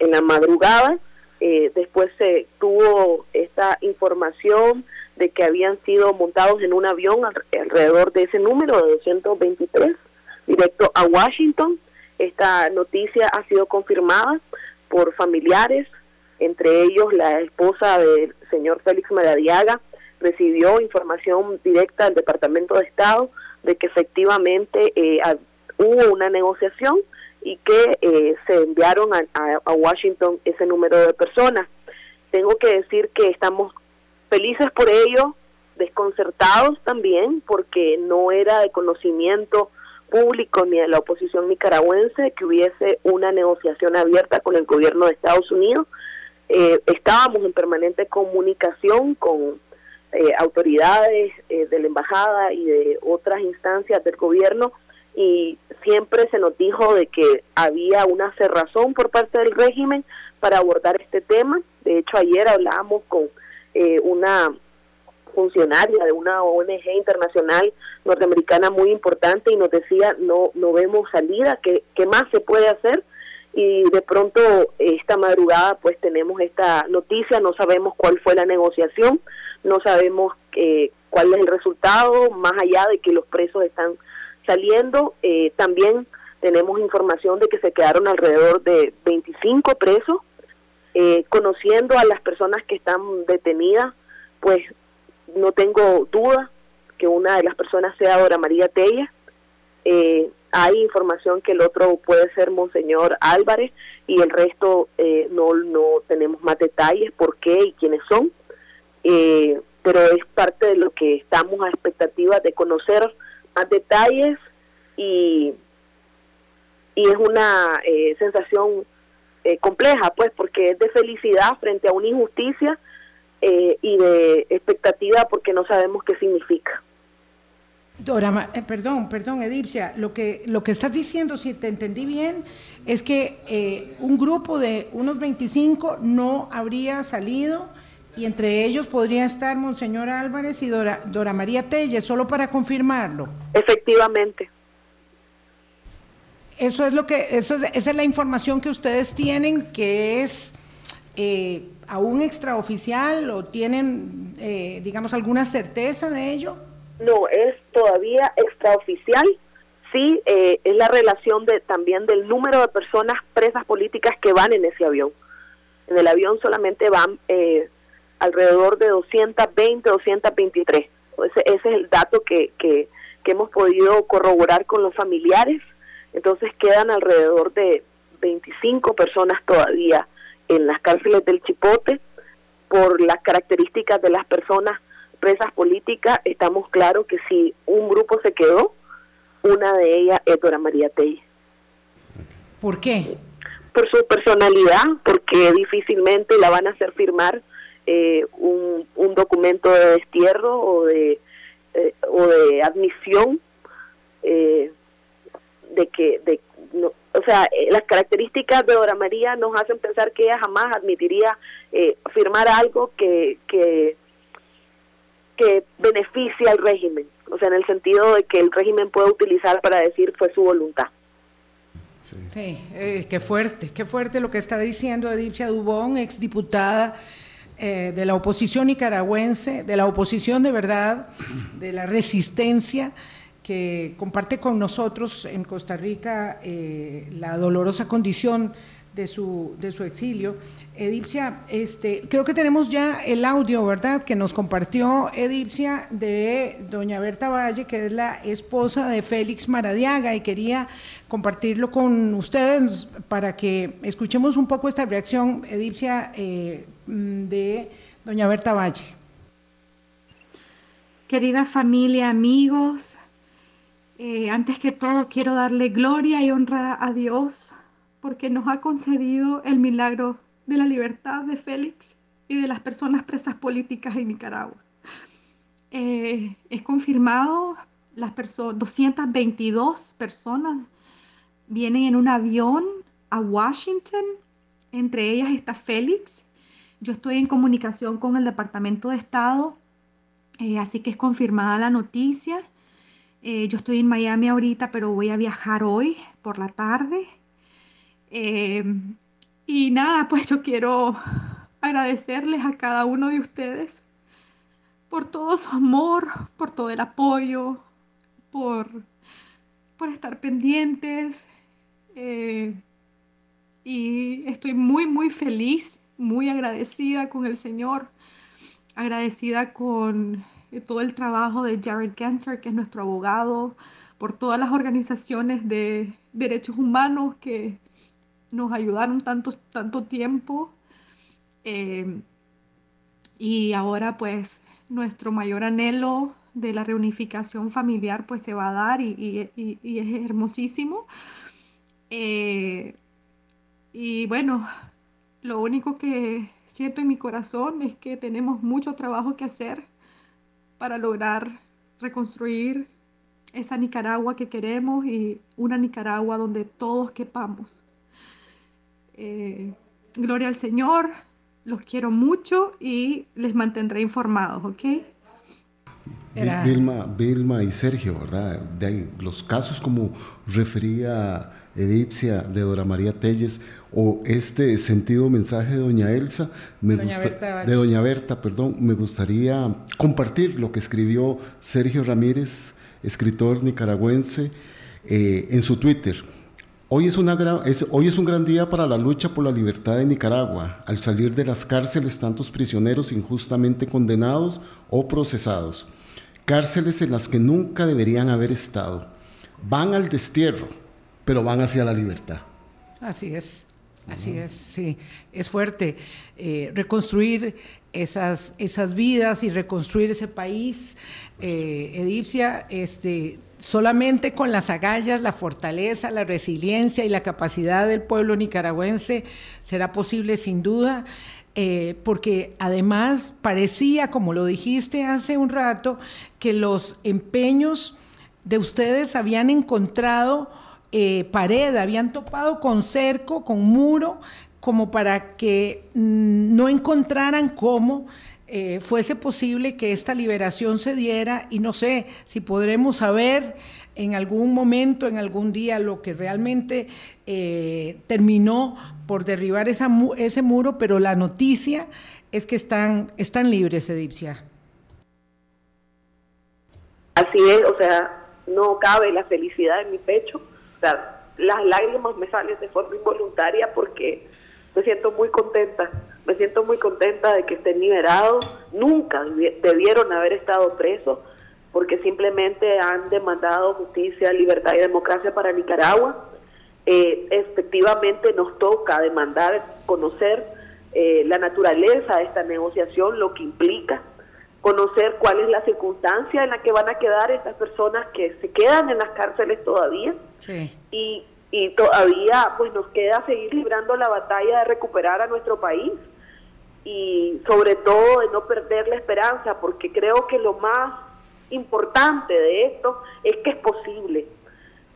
en la madrugada después se tuvo esta información de que habían sido montados en un avión alrededor de ese número de 223 directo a Washington esta noticia ha sido confirmada por familiares, entre ellos la esposa del señor Félix Maradiaga recibió información directa del Departamento de Estado de que efectivamente eh, hubo una negociación y que eh, se enviaron a, a, Washington ese número de personas. Tengo que decir que estamos felices por ello, desconcertados también, porque no era de conocimiento público ni de la oposición nicaragüense que hubiese una negociación abierta con el gobierno de Estados Unidos. Eh, estábamos en permanente comunicación con eh, autoridades eh, de la embajada y de otras instancias del gobierno y siempre se nos dijo de que había una cerrazón por parte del régimen para abordar este tema. De hecho, ayer hablábamos con una funcionaria de una ONG internacional norteamericana muy importante y nos decía no no vemos salida qué, qué más se puede hacer y de pronto esta madrugada pues tenemos esta noticia no sabemos cuál fue la negociación no sabemos eh, cuál es el resultado más allá de que los presos están saliendo eh, también tenemos información de que se quedaron alrededor de 25 presos eh, conociendo a las personas que están detenidas pues no tengo duda que una de las personas sea Dora María Tella. Eh, hay información que el otro puede ser Monseñor Álvarez y el resto eh, no, no tenemos más detalles por qué y quiénes son. Eh, pero es parte de lo que estamos a expectativa de conocer más detalles y y es una eh, sensación eh, compleja, pues, porque es de felicidad frente a una injusticia eh, y de expectativa porque no sabemos qué significa. Dora, perdón, perdón, Edipcia, lo que, lo que estás diciendo, si te entendí bien, es que un grupo de unos 25 no habría salido y entre ellos podría estar Monseñor Álvarez y Dora, Dora María Telles, solo para confirmarlo. Efectivamente. Eso es lo que, eso esa es la información que ustedes tienen, que es eh, aún extraoficial o tienen, eh, digamos, alguna certeza de ello. No, es todavía extraoficial. Sí, eh, es la relación de también del número de personas presas políticas que van en ese avión. En el avión solamente van alrededor de 220, 223. Ese, ese es el dato que, que, que hemos podido corroborar con los familiares entonces quedan alrededor de 25 personas todavía en las cárceles del Chipote. Por las características de las personas presas políticas, estamos claros que si un grupo se quedó, una de ellas es Dora María Telle. ¿Por qué? Por su personalidad, porque difícilmente la van a hacer firmar eh, un, un, documento de destierro o de, eh, o de admisión. Eh, de que, de, o sea, eh, las características de Dora María nos hacen pensar que ella jamás admitiría eh, firmar algo que, que, que beneficie al régimen, o sea, en el sentido de que el régimen puede utilizar para decir fue su voluntad. Sí, eh, qué fuerte, qué fuerte lo que está diciendo Edipcia Dubón, exdiputada eh, de la oposición nicaragüense, de la oposición de verdad, de la resistencia que comparte con nosotros en Costa Rica eh, la dolorosa condición de su, de su exilio. Edipcia, este, creo que tenemos ya el audio, ¿verdad?, que nos compartió Edipcia de doña Berta Valle, que es la esposa de Félix Maradiaga, y quería compartirlo con ustedes para que escuchemos un poco esta reacción, Edipcia, eh, de doña Berta Valle. Querida familia, amigos, eh, antes que todo, quiero darle gloria y honra a Dios porque nos ha concedido el milagro de la libertad de Félix y de las personas presas políticas en Nicaragua. Eh, es confirmado, las 222 personas vienen en un avión a Washington, entre ellas está Félix. Yo estoy en comunicación con el Departamento de Estado, eh, así que es confirmada la noticia. Eh, yo estoy en Miami ahorita, pero voy a viajar hoy por la tarde. Eh, y nada, pues yo quiero agradecerles a cada uno de ustedes por todo su amor, por todo el apoyo, por, por estar pendientes. Eh, y estoy muy, muy feliz, muy agradecida con el Señor, agradecida con todo el trabajo de Jared Ganser, que es nuestro abogado, por todas las organizaciones de derechos humanos que nos ayudaron tanto, tanto tiempo. Eh, y ahora pues nuestro mayor anhelo de la reunificación familiar pues se va a dar y, es hermosísimo. Eh, y bueno, lo único que siento en mi corazón es que tenemos mucho trabajo que hacer para lograr reconstruir esa Nicaragua que queremos y una Nicaragua donde todos quepamos. Eh, gloria al Señor, los quiero mucho y les mantendré informados, ¿ok? Vilma, Vilma y Sergio, ¿verdad? De ahí, los casos como refería Edipcia de Dora María Telles o este sentido mensaje de doña Elsa, me gusta, de doña Berta, perdón, me gustaría compartir lo que escribió Sergio Ramírez, escritor nicaragüense, eh, en su Twitter. Hoy es, una hoy es un gran día para la lucha por la libertad de Nicaragua, al salir de las cárceles tantos prisioneros injustamente condenados o procesados, cárceles en las que nunca deberían haber estado. Van al destierro, pero van hacia la libertad. Así es. Así es, sí, es fuerte. Eh, reconstruir esas, esas vidas y reconstruir ese país, eh, Edipcia, este, solamente con las agallas, la fortaleza, la resiliencia y la capacidad del pueblo nicaragüense será posible sin duda. Eh, porque además parecía, como lo dijiste hace un rato, que los empeños de ustedes habían encontrado eh, pared, habían topado con cerco, con muro, como para que mm, no encontraran cómo eh, fuese posible que esta liberación se diera. Y no sé si podremos saber en algún momento, en algún día, lo que realmente eh, terminó por derribar esa, ese muro, pero la noticia es que están, están libres, Edipcia. Así es, o sea, no cabe la felicidad en mi pecho las lágrimas me salen de forma involuntaria porque me siento muy contenta, me siento muy contenta de que estén liberados, nunca debieron haber estado presos porque simplemente han demandado justicia, libertad y democracia para Nicaragua. Eh, efectivamente nos toca demandar, conocer eh, la naturaleza de esta negociación, lo que implica, conocer cuál es la circunstancia en la que van a quedar estas personas que se quedan en las cárceles todavía y, y todavía pues nos queda seguir librando la batalla de recuperar a nuestro país y sobre todo de no perder la esperanza porque creo que lo más importante de esto es que es posible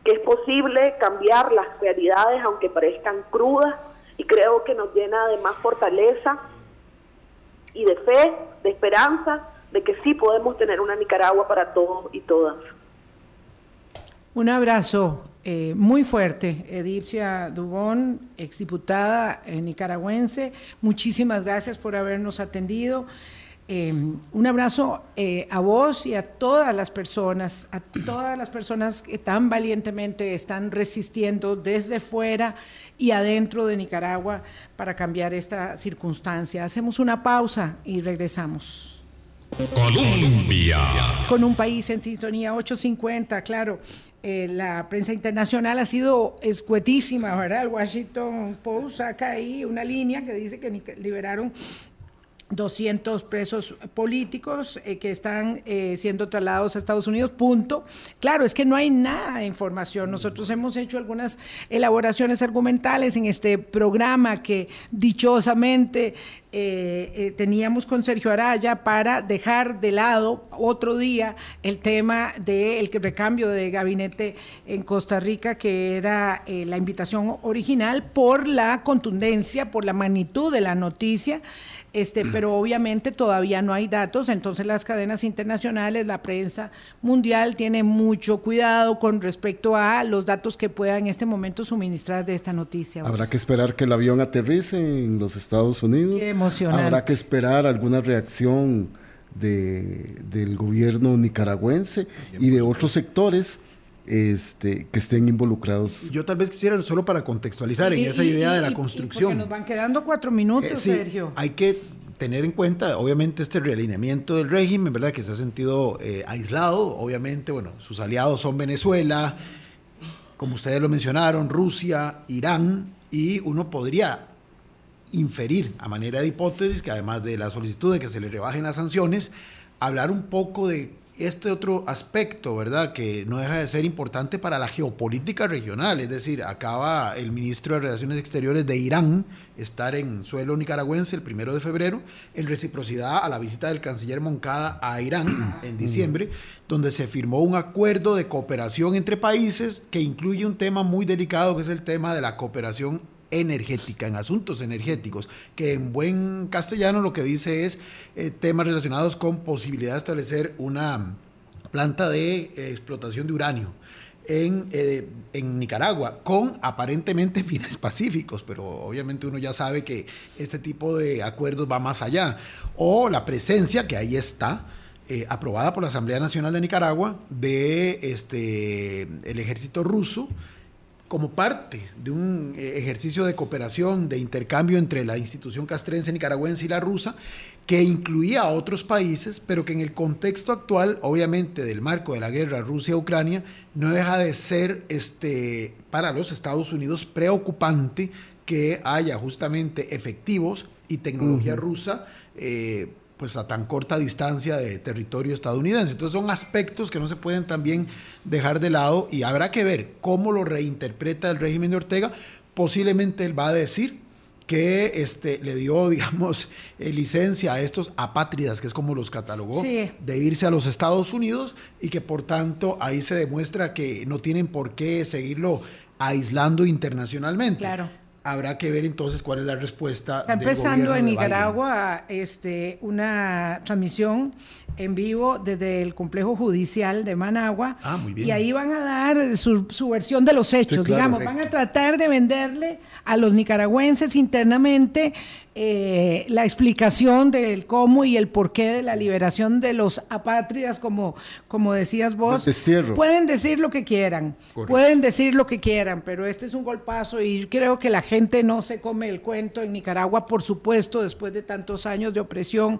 que es posible cambiar las realidades aunque parezcan crudas y creo que nos llena de más fortaleza y de fe, de esperanza de que sí podemos tener una Nicaragua para todos y todas. Un abrazo eh, muy fuerte, Edipcia Dubón, exdiputada eh, nicaragüense. Muchísimas gracias por habernos atendido. Eh, un abrazo a vos y a todas las personas, a todas las personas que tan valientemente están resistiendo desde fuera y adentro de Nicaragua para cambiar esta circunstancia. Hacemos una pausa y regresamos. Colombia. Con un país en sintonía 850, claro. Eh, la prensa internacional ha sido escuetísima, ¿verdad? El Washington Post saca ahí una línea que dice que liberaron 200 presos políticos eh, que están eh, siendo trasladados a Estados Unidos, punto. Claro, es que no hay nada de información. Nosotros hemos hecho algunas elaboraciones argumentales en este programa que dichosamente eh, teníamos con Sergio Araya para dejar de lado otro día el tema del recambio de gabinete en Costa Rica, que era la invitación original por la contundencia, por la magnitud de la noticia este, pero obviamente todavía no hay datos, entonces las cadenas internacionales, la prensa mundial tiene mucho cuidado con respecto a los datos que pueda en este momento suministrar de esta noticia. Habrá que esperar que el avión aterrice en los Estados Unidos. Qué emocionante. Habrá que esperar alguna reacción de, del gobierno nicaragüense y de otros sectores este, que estén involucrados. Yo tal vez quisiera solo para contextualizar en esa idea de la construcción. Porque nos van quedando cuatro minutos, eh, Sergio. Hay que tener en cuenta, obviamente, este realineamiento del régimen, ¿verdad? Que se ha sentido eh, aislado. Obviamente, bueno, sus aliados son Venezuela, como ustedes lo mencionaron, Rusia, Irán, y uno podría inferir a manera de hipótesis que además de la solicitud de que se le rebajen las sanciones, hablar un poco de este otro aspecto, ¿verdad?, que no deja de ser importante para la geopolítica regional. Es decir, acaba el ministro de Relaciones Exteriores de Irán estar en suelo nicaragüense el primero de febrero, en reciprocidad a la visita del canciller Moncada a Irán en diciembre, donde se firmó un acuerdo de cooperación entre países que incluye un tema muy delicado, que es el tema de la cooperación energética, en asuntos energéticos, que en buen castellano lo que dice es eh, temas relacionados con posibilidad de establecer una planta de eh, explotación de uranio. En, eh, en, Nicaragua, con aparentemente fines pacíficos, pero obviamente uno ya sabe que este tipo de acuerdos va más allá. O la presencia, que ahí está, aprobada por la Asamblea Nacional de Nicaragua, de este, el ejército ruso como parte de un eh, ejercicio de cooperación, de intercambio entre la institución castrense nicaragüense y la rusa, que incluía a otros países, pero que en el contexto actual, obviamente del marco de la guerra Rusia-Ucrania, no deja de ser este, para los Estados Unidos preocupante que haya justamente efectivos y tecnología rusa. Eh, pues a tan corta distancia de territorio estadounidense. Entonces son aspectos que no se pueden también dejar de lado y habrá que ver cómo lo reinterpreta el régimen de Ortega. Posiblemente él va a decir que este, le dio, digamos, eh, licencia a estos apátridas, que es como los catalogó, de irse a los Estados Unidos y que por tanto ahí se demuestra que no tienen por qué seguirlo aislando internacionalmente. Claro habrá que ver entonces cuál es la respuesta. Está empezando en Nicaragua este, una transmisión en vivo desde el complejo judicial de Managua. Ah, muy bien. Y ahí van a dar su, versión de los hechos, digamos. Van a tratar de venderle a los nicaragüenses internamente eh, la explicación del cómo y el porqué de la liberación de los apátridas, como, como decías vos. Pueden decir lo que quieran, pueden decir lo que quieran, pero este es un golpazo y creo que la gente no se come el cuento en Nicaragua, por supuesto, después de tantos años de opresión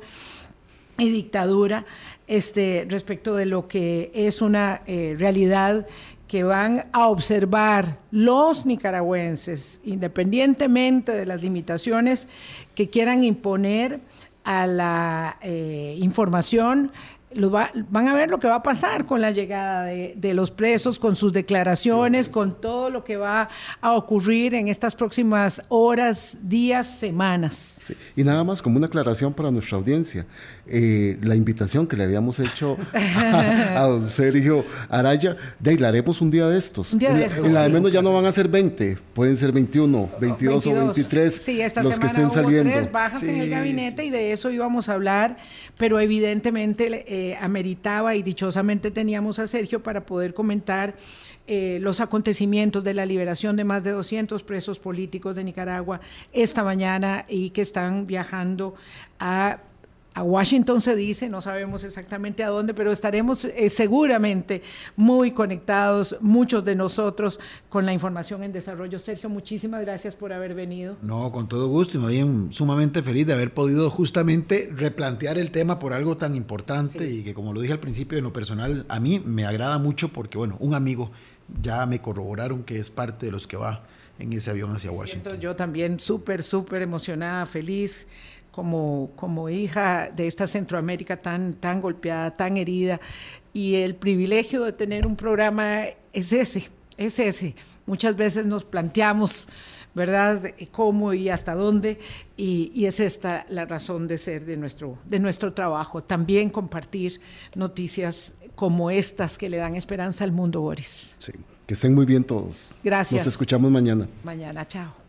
y dictadura este, respecto de lo que es una eh, realidad que van a observar los nicaragüenses, independientemente de las limitaciones que quieran imponer a la eh, información, van a ver lo que va a pasar con la llegada de, los presos, con sus declaraciones, con todo lo que va a ocurrir en estas próximas horas, días, semanas. Y nada más como una aclaración para nuestra audiencia. Eh, la invitación que le habíamos hecho a, don Sergio Araya, de ahí la haremos un día de estos. Un día de estos. En la de menos ya no van a ser 20, pueden ser 21, 22, o 23. Sí, esta los semana que estén hubo saliendo. tres bajas en el gabinete y de eso íbamos a hablar, pero evidentemente eh, ameritaba y dichosamente teníamos a Sergio para poder comentar eh, los acontecimientos de la liberación de más de 200 presos políticos de Nicaragua esta mañana y que están viajando a a Washington se dice, no sabemos exactamente a dónde, pero estaremos eh, seguramente muy conectados, muchos de nosotros, con la información en desarrollo. Sergio, muchísimas gracias por haber venido. No, con todo gusto y me bien sumamente feliz de haber podido justamente replantear el tema por algo tan importante y que como lo dije al principio en lo personal, a mí me agrada mucho porque, bueno, un amigo ya me corroboraron que es parte de los que va en ese avión hacia Washington. yo también súper, súper emocionada, feliz como, como hija de esta Centroamérica tan, tan golpeada, tan herida. Y el privilegio de tener un programa es ese, es ese. Muchas veces nos planteamos, ¿verdad?, cómo y hasta dónde, y, y, es esta la razón de ser de nuestro, de nuestro trabajo. También compartir noticias como estas que le dan esperanza al mundo, Boris. Sí, que estén muy bien todos. Gracias. Nos escuchamos mañana. Mañana, chao.